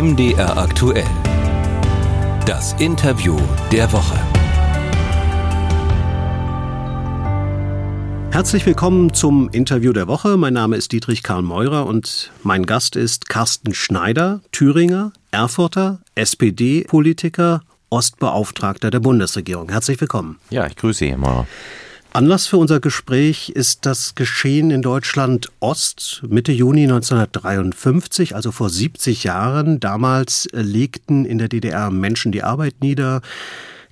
MDR aktuell. Das Interview der Woche. Herzlich willkommen zum Interview der Woche. Mein Name ist Dietrich Karl Meurer und mein Gast ist Carsten Schneider, Thüringer, Erfurter, SPD-Politiker, Ostbeauftragter der Bundesregierung. Herzlich willkommen. Ja, ich grüße Sie, Herr Maurer. Anlass für unser Gespräch ist das Geschehen in Deutschland Ost Mitte Juni 1953, also vor 70 Jahren. Damals legten in der DDR Menschen die Arbeit nieder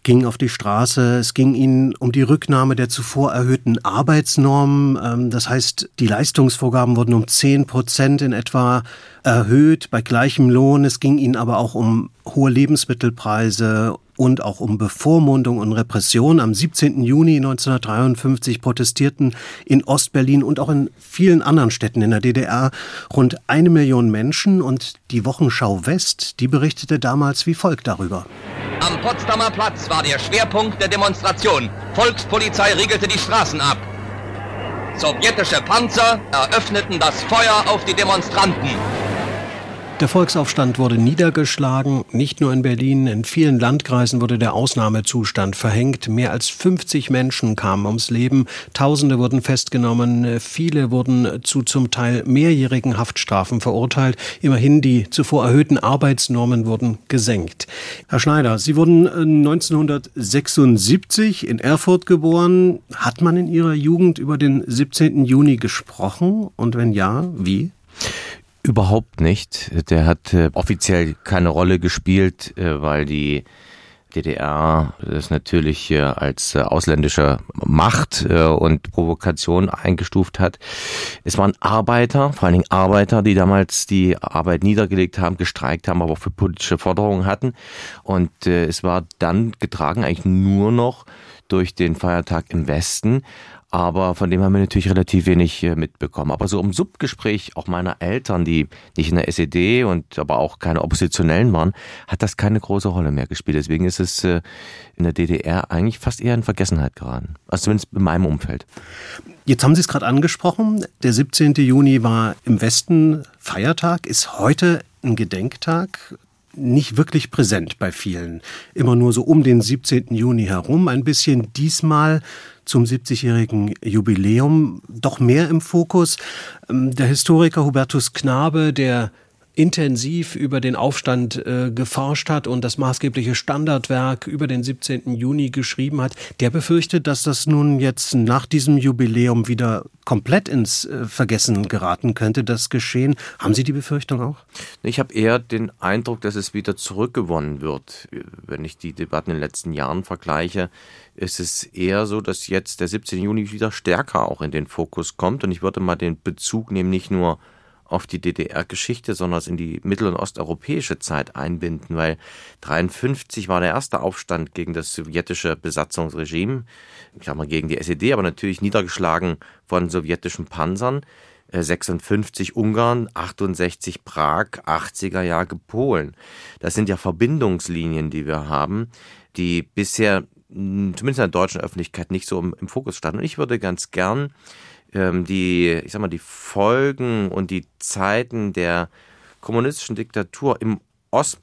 gingen auf die Straße. Es ging ihnen um die Rücknahme der zuvor erhöhten Arbeitsnormen. Ähm, das heißt, die Leistungsvorgaben wurden um 10 Prozent in etwa erhöht bei gleichem Lohn. Es ging ihnen aber auch um hohe Lebensmittelpreise und auch um Bevormundung und Repression. Am 17. Juni 1953 protestierten in Ostberlin und auch in vielen anderen Städten in der DDR rund eine Million Menschen und die Wochenschau West, die berichtete damals wie folgt darüber. Am Potsdamer Platz war der Schwerpunkt der Demonstration. Volkspolizei riegelte die Straßen ab. Sowjetische Panzer eröffneten das Feuer auf die Demonstranten. Der Volksaufstand wurde niedergeschlagen. Nicht nur in Berlin, in vielen Landkreisen wurde der Ausnahmezustand verhängt. Mehr als 50 Menschen kamen ums Leben. Tausende wurden festgenommen. Viele wurden zu zum Teil mehrjährigen Haftstrafen verurteilt. Immerhin die zuvor erhöhten Arbeitsnormen wurden gesenkt. Herr Schneider, Sie wurden 1976 in Erfurt geboren. Hat man in Ihrer Jugend über den 17. Juni gesprochen? Und wenn ja, wie? Überhaupt nicht. Der hat äh, offiziell keine Rolle gespielt, äh, weil die DDR das natürlich äh, als ausländische Macht und Provokation eingestuft hat. Es waren Arbeiter, vor allen Dingen Arbeiter, die damals die Arbeit niedergelegt haben, gestreikt haben, aber auch für politische Forderungen hatten. Und es war dann getragen eigentlich nur noch durch den Feiertag im Westen aber von dem haben wir natürlich relativ wenig äh, mitbekommen. Aber so im Subgespräch auch meiner Eltern, die nicht in der SED und aber auch keine Oppositionellen waren, hat das keine große Rolle mehr gespielt. Deswegen ist es äh, in der DDR eigentlich fast eher in Vergessenheit geraten. Also zumindest in meinem Umfeld. Jetzt haben Sie es gerade angesprochen. Der 17. Juni war im Westen Feiertag, ist heute ein Gedenktag nicht wirklich präsent bei vielen. Immer nur so um den 17. Juni herum. Ein bisschen diesmal zum 70-jährigen Jubiläum doch mehr im Fokus. Ähm, der Historiker Hubertus Knabe, der intensiv über den Aufstand äh, geforscht hat und das maßgebliche Standardwerk über den 17. Juni geschrieben hat, der befürchtet, dass das nun jetzt nach diesem Jubiläum wieder komplett ins äh, Vergessen geraten könnte, das Geschehen. Haben Sie die Befürchtung auch? Ich habe eher den Eindruck, dass es wieder zurückgewonnen wird. Wenn ich die Debatten in den letzten Jahren vergleiche, ist es eher so, dass jetzt der 17. Juni wieder stärker auch in den Fokus kommt. Und ich würde mal den Bezug nehmen, nicht nur auf die DDR-Geschichte, sondern in die mittel- und osteuropäische Zeit einbinden, weil 53 war der erste Aufstand gegen das sowjetische Besatzungsregime, ich sag mal gegen die SED, aber natürlich niedergeschlagen von sowjetischen Panzern. 56 äh, Ungarn, 68 Prag, 80er Jahre Polen. Das sind ja Verbindungslinien, die wir haben, die bisher zumindest in der deutschen Öffentlichkeit nicht so im, im Fokus standen. Und ich würde ganz gern die, ich sag mal, die Folgen und die Zeiten der kommunistischen Diktatur im Ost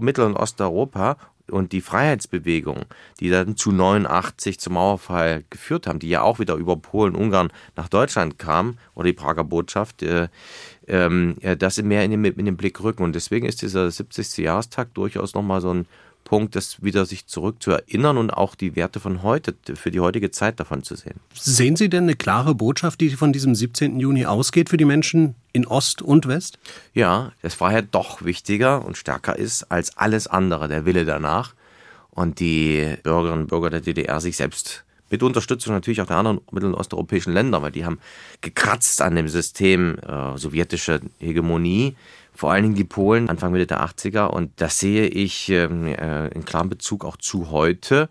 Mittel- und Osteuropa und die Freiheitsbewegung, die dann zu 89 zum Mauerfall geführt haben, die ja auch wieder über Polen, Ungarn nach Deutschland kam, oder die Prager Botschaft, äh, äh, das mehr in den, in den Blick rücken. Und deswegen ist dieser 70. Jahrestag durchaus nochmal so ein Punkt, das wieder sich zurück zu erinnern und auch die Werte von heute, für die heutige Zeit davon zu sehen. Sehen Sie denn eine klare Botschaft, die von diesem 17. Juni ausgeht für die Menschen in Ost und West? Ja, das war ja doch wichtiger und stärker ist als alles andere, der Wille danach. Und die Bürgerinnen und Bürger der DDR sich selbst mit Unterstützung natürlich auch der anderen mittel- und osteuropäischen Länder, weil die haben gekratzt an dem System äh, sowjetische Hegemonie vor allen Dingen die Polen Anfang Mitte der 80er. Und das sehe ich ähm, äh, in klarem Bezug auch zu heute,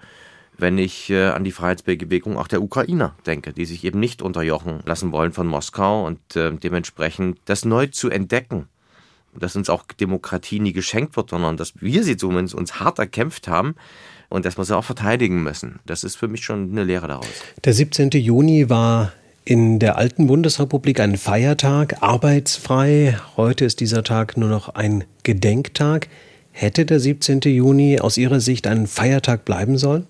wenn ich äh, an die Freiheitsbewegung auch der Ukrainer denke, die sich eben nicht unterjochen lassen wollen von Moskau und äh, dementsprechend das neu zu entdecken. Dass uns auch Demokratie nie geschenkt wird, sondern dass wir sie zumindest uns hart erkämpft haben und dass wir sie auch verteidigen müssen. Das ist für mich schon eine Lehre daraus. Der 17. Juni war in der alten Bundesrepublik ein Feiertag, arbeitsfrei. Heute ist dieser Tag nur noch ein Gedenktag. Hätte der 17. Juni aus Ihrer Sicht ein Feiertag bleiben sollen?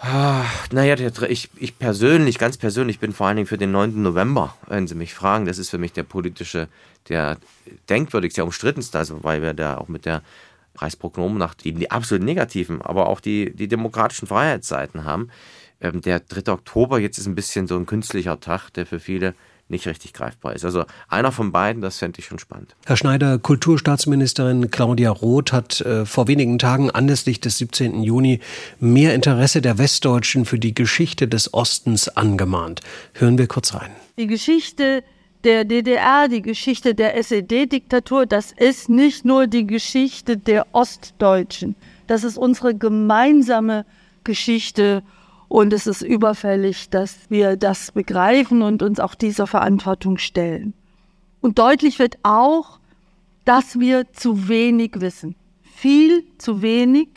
Ach, naja, ich, ich persönlich, ganz persönlich bin vor allen Dingen für den 9. November, wenn Sie mich fragen. Das ist für mich der politische, der denkwürdigste, der umstrittenste, also weil wir da auch mit der Preisprognomennacht die, die absolut negativen, aber auch die, die demokratischen Freiheitsseiten haben. Ähm, der 3. Oktober jetzt ist ein bisschen so ein künstlicher Tag, der für viele nicht richtig greifbar ist. Also einer von beiden, das fände ich schon spannend. Herr Schneider, Kulturstaatsministerin Claudia Roth hat äh, vor wenigen Tagen anlässlich des 17. Juni mehr Interesse der Westdeutschen für die Geschichte des Ostens angemahnt. Hören wir kurz rein. Die Geschichte der DDR, die Geschichte der SED-Diktatur, das ist nicht nur die Geschichte der Ostdeutschen. Das ist unsere gemeinsame Geschichte und es ist überfällig, dass wir das begreifen und uns auch dieser Verantwortung stellen. Und deutlich wird auch, dass wir zu wenig wissen. Viel zu wenig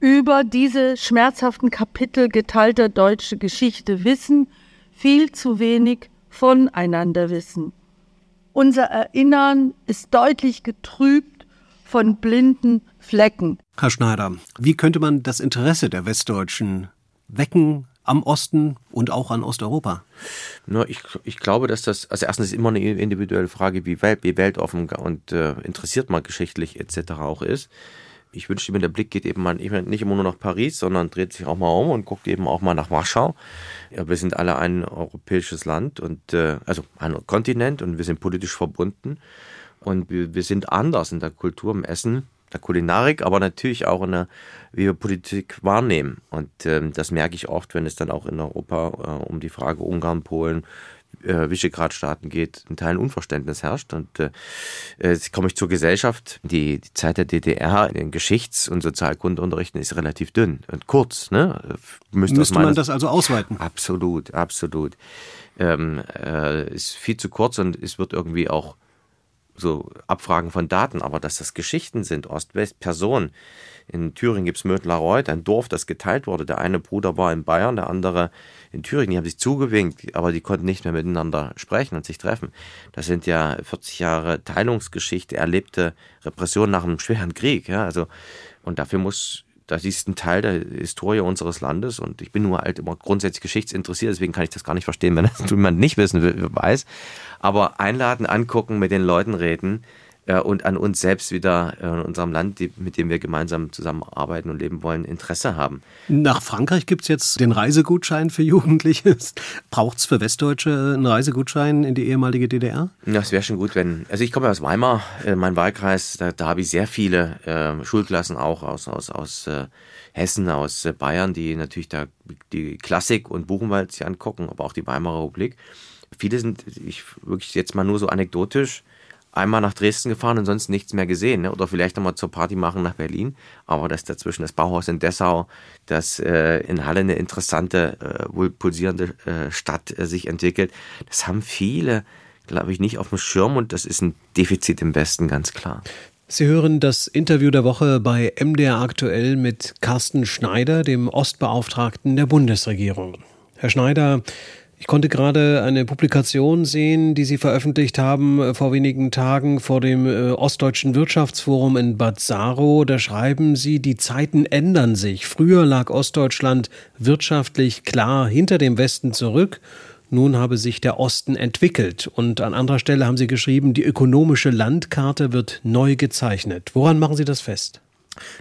über diese schmerzhaften Kapitel geteilter deutsche Geschichte wissen, viel zu wenig voneinander wissen. Unser Erinnern ist deutlich getrübt von blinden Flecken. Herr Schneider, wie könnte man das Interesse der Westdeutschen wecken am Osten und auch an Osteuropa? Nur ich, ich glaube, dass das, also erstens ist immer eine individuelle Frage, wie, welt, wie weltoffen und äh, interessiert man geschichtlich etc. auch ist. Ich wünschte mir, der Blick geht eben mal nicht immer nur nach Paris, sondern dreht sich auch mal um und guckt eben auch mal nach Warschau. Ja, wir sind alle ein europäisches Land und äh, also ein Kontinent und wir sind politisch verbunden und wir, wir sind anders in der Kultur, im Essen, der Kulinarik, aber natürlich auch in der, wie wir Politik wahrnehmen. Und ähm, das merke ich oft, wenn es dann auch in Europa äh, um die Frage Ungarn, Polen, äh, Visegrad-Staaten geht, ein Teil Unverständnis herrscht. Und äh, jetzt komme ich zur Gesellschaft. Die, die Zeit der DDR in den Geschichts- und Sozialkundeunterrichten ist relativ dünn und kurz. Ne? Müsste, Müsste man das also ausweiten? Absolut, absolut. Ähm, äh, ist viel zu kurz und es wird irgendwie auch so Abfragen von Daten, aber dass das Geschichten sind, Ost-West-Personen. In Thüringen gibt es Mödlareuth, ein Dorf, das geteilt wurde. Der eine Bruder war in Bayern, der andere in Thüringen. Die haben sich zugewinkt, aber die konnten nicht mehr miteinander sprechen und sich treffen. Das sind ja 40 Jahre Teilungsgeschichte, erlebte Repression nach einem schweren Krieg. Ja, also, und dafür muss das ist ein Teil der Historie unseres Landes und ich bin nur halt immer grundsätzlich geschichtsinteressiert, deswegen kann ich das gar nicht verstehen, wenn das jemand nicht wissen will, weiß. Aber einladen, angucken, mit den Leuten reden äh, und an uns selbst wieder äh, in unserem Land, die, mit dem wir gemeinsam zusammenarbeiten und leben wollen, Interesse haben. Nach Frankreich gibt es jetzt den Reisegutschein für Jugendliche. Braucht es für Westdeutsche einen Reisegutschein in die ehemalige DDR? Das wäre schon gut, wenn. Also ich komme aus Weimar, äh, mein Wahlkreis, da, da habe ich sehr viele äh, Schulklassen auch aus, aus, aus äh, Hessen, aus äh, Bayern, die natürlich da die Klassik und Buchenwald sich angucken, aber auch die Weimarer Republik. Viele sind, ich wirklich jetzt mal nur so anekdotisch, einmal nach Dresden gefahren und sonst nichts mehr gesehen. Ne? Oder vielleicht nochmal zur Party machen nach Berlin. Aber das dazwischen das Bauhaus in Dessau, das äh, in Halle eine interessante, äh, wohl pulsierende äh, Stadt äh, sich entwickelt, das haben viele, glaube ich, nicht auf dem Schirm und das ist ein Defizit im Westen, ganz klar. Sie hören das Interview der Woche bei MDR aktuell mit Carsten Schneider, dem Ostbeauftragten der Bundesregierung. Herr Schneider, ich konnte gerade eine Publikation sehen, die Sie veröffentlicht haben äh, vor wenigen Tagen vor dem äh, Ostdeutschen Wirtschaftsforum in Bad Saro. Da schreiben Sie, die Zeiten ändern sich. Früher lag Ostdeutschland wirtschaftlich klar hinter dem Westen zurück. Nun habe sich der Osten entwickelt. Und an anderer Stelle haben Sie geschrieben, die ökonomische Landkarte wird neu gezeichnet. Woran machen Sie das fest?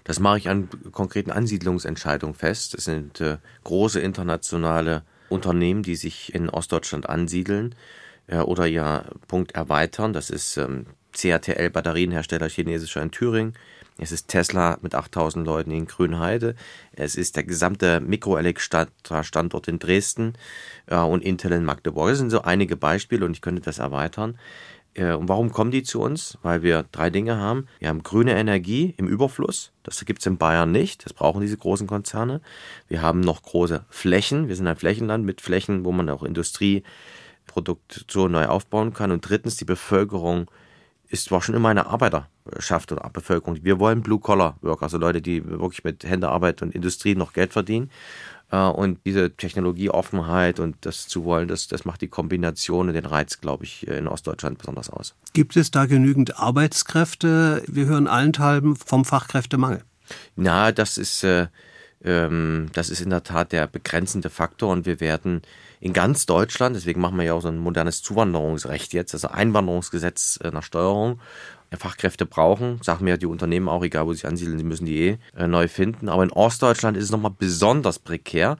Das mache ich an konkreten Ansiedlungsentscheidungen fest. Es sind äh, große internationale Unternehmen, die sich in Ostdeutschland ansiedeln äh, oder ja Punkt erweitern. Das ist ähm, CATL Batterienhersteller chinesischer in Thüringen. Es ist Tesla mit 8000 Leuten in Grünheide. Es ist der gesamte Mikroelektra-Standort in Dresden äh, und Intel in Magdeburg. Das sind so einige Beispiele und ich könnte das erweitern. Äh, und warum kommen die zu uns? Weil wir drei Dinge haben. Wir haben grüne Energie im Überfluss. Das gibt es in Bayern nicht. Das brauchen diese großen Konzerne. Wir haben noch große Flächen. Wir sind ein Flächenland mit Flächen, wo man auch Industrieproduktion neu aufbauen kann. Und drittens, die Bevölkerung ist war schon immer eine Arbeiterschaft oder Bevölkerung. Wir wollen Blue-Collar-Worker, also Leute, die wirklich mit Händearbeit und Industrie noch Geld verdienen. Äh, und diese Technologieoffenheit und das zu wollen, das, das macht die Kombination und den Reiz, glaube ich, in Ostdeutschland besonders aus. Gibt es da genügend Arbeitskräfte? Wir hören allenthalben vom Fachkräftemangel. Na, das ist, äh, ähm, das ist in der Tat der begrenzende Faktor und wir werden in ganz Deutschland, deswegen machen wir ja auch so ein modernes Zuwanderungsrecht jetzt, also Einwanderungsgesetz äh, nach Steuerung, Fachkräfte brauchen, sagen mir die Unternehmen auch, egal wo sie ansiedeln, sie müssen die eh äh, neu finden. Aber in Ostdeutschland ist es nochmal besonders prekär,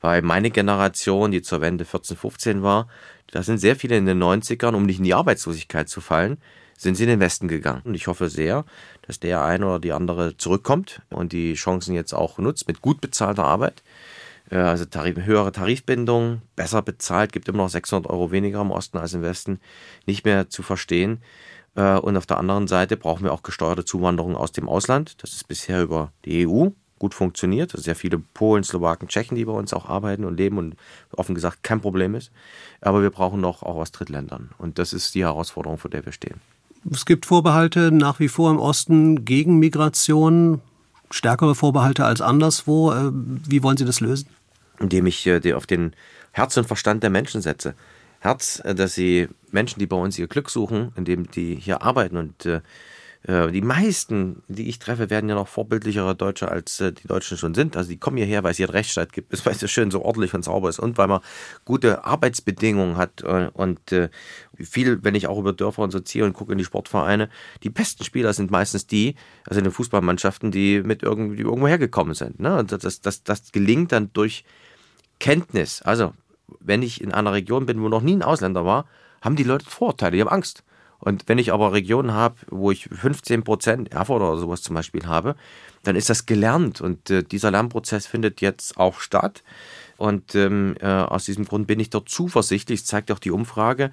weil meine Generation, die zur Wende 14, 15 war, da sind sehr viele in den 90ern, um nicht in die Arbeitslosigkeit zu fallen, sind sie in den Westen gegangen. Und ich hoffe sehr, dass der eine oder die andere zurückkommt und die Chancen jetzt auch nutzt mit gut bezahlter Arbeit. Äh, also Tarif, höhere Tarifbindung, besser bezahlt, gibt immer noch 600 Euro weniger im Osten als im Westen, nicht mehr zu verstehen. Äh, und auf der anderen Seite brauchen wir auch gesteuerte Zuwanderung aus dem Ausland. Das ist bisher über die EU gut funktioniert. Also sehr viele Polen, Slowaken, Tschechen, die bei uns auch arbeiten und leben und offen gesagt kein Problem ist. Aber wir brauchen noch auch aus Drittländern. Und das ist die Herausforderung, vor der wir stehen. Es gibt Vorbehalte nach wie vor im Osten gegen Migration, stärkere Vorbehalte als anderswo. Äh, wie wollen Sie das lösen? Indem ich äh, auf den Herz und Verstand der Menschen setze. Herz, äh, dass sie Menschen, die bei uns ihr Glück suchen, indem die hier arbeiten und äh, äh, die meisten, die ich treffe, werden ja noch vorbildlichere Deutsche, als die Deutschen schon sind. Also die kommen hierher, weil es hier Rechtsstaat gibt, weil es schön so ordentlich und sauber ist und weil man gute Arbeitsbedingungen hat und viel, wenn ich auch über Dörfer und so ziehe und gucke in die Sportvereine, die besten Spieler sind meistens die, also in den Fußballmannschaften, die mit irgendwie irgendwo hergekommen sind. Ne? Und das, das, das gelingt dann durch Kenntnis. Also wenn ich in einer Region bin, wo noch nie ein Ausländer war, haben die Leute Vorteile, die haben Angst. Und wenn ich aber Regionen habe, wo ich 15 Prozent Erfurt oder sowas zum Beispiel habe, dann ist das gelernt und äh, dieser Lernprozess findet jetzt auch statt. Und ähm, äh, aus diesem Grund bin ich dort zuversichtlich, das zeigt auch die Umfrage,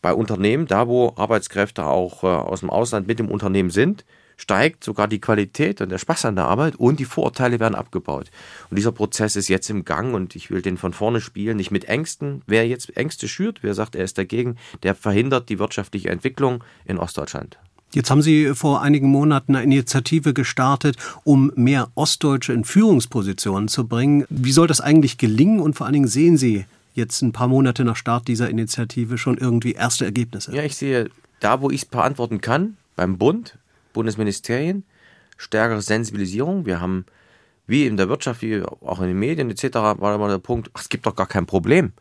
bei Unternehmen, da wo Arbeitskräfte auch äh, aus dem Ausland mit dem Unternehmen sind, steigt sogar die Qualität und der Spaß an der Arbeit und die Vorurteile werden abgebaut. Und dieser Prozess ist jetzt im Gang und ich will den von vorne spielen, nicht mit Ängsten. Wer jetzt Ängste schürt, wer sagt, er ist dagegen, der verhindert die wirtschaftliche Entwicklung in Ostdeutschland. Jetzt haben Sie vor einigen Monaten eine Initiative gestartet, um mehr Ostdeutsche in Führungspositionen zu bringen. Wie soll das eigentlich gelingen und vor allen Dingen sehen Sie jetzt ein paar Monate nach Start dieser Initiative schon irgendwie erste Ergebnisse? Ja, ich sehe da, wo ich es beantworten kann, beim Bund, Bundesministerien, stärkere Sensibilisierung. Wir haben, wie in der Wirtschaft, wie auch in den Medien etc., war immer der Punkt, ach, es gibt doch gar kein Problem.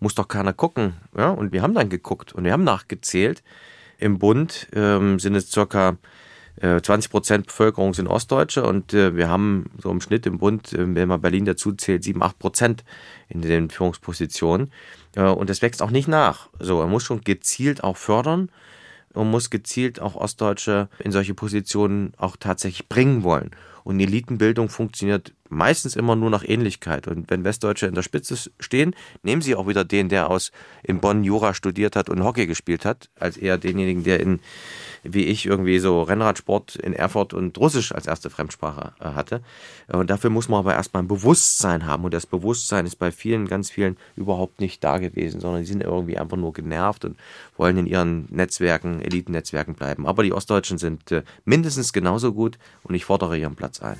Muss doch keiner gucken. Ja? Und wir haben dann geguckt und wir haben nachgezählt. Im Bund ähm, sind es circa 20 äh, Prozent Bevölkerung sind Ostdeutsche und äh, wir haben so im Schnitt im Bund, äh, wenn man Berlin dazu zählt, 7, 8 Prozent in den Führungspositionen. und das wächst auch nicht nach. So, man muss schon gezielt auch fördern und muss gezielt auch Ostdeutsche in solche Positionen auch tatsächlich bringen wollen. Und Elitenbildung funktioniert meistens immer nur nach Ähnlichkeit. Und wenn Westdeutsche in der Spitze stehen, nehmen sie auch wieder den, der aus in Bonn Jura studiert hat und Hockey gespielt hat, als eher denjenigen, der in wie ich irgendwie so Rennradsport in Erfurt und Russisch als erste Fremdsprache äh, hatte. Und dafür muss man aber erstmal ein Bewusstsein haben. Und das Bewusstsein ist bei vielen, ganz vielen überhaupt nicht da gewesen, sondern die sind irgendwie einfach nur genervt und wollen in ihren Netzwerken, Elitennetzwerken bleiben. Aber die Ostdeutschen sind äh, mindestens genauso gut und ich fordere ihren Platz ein.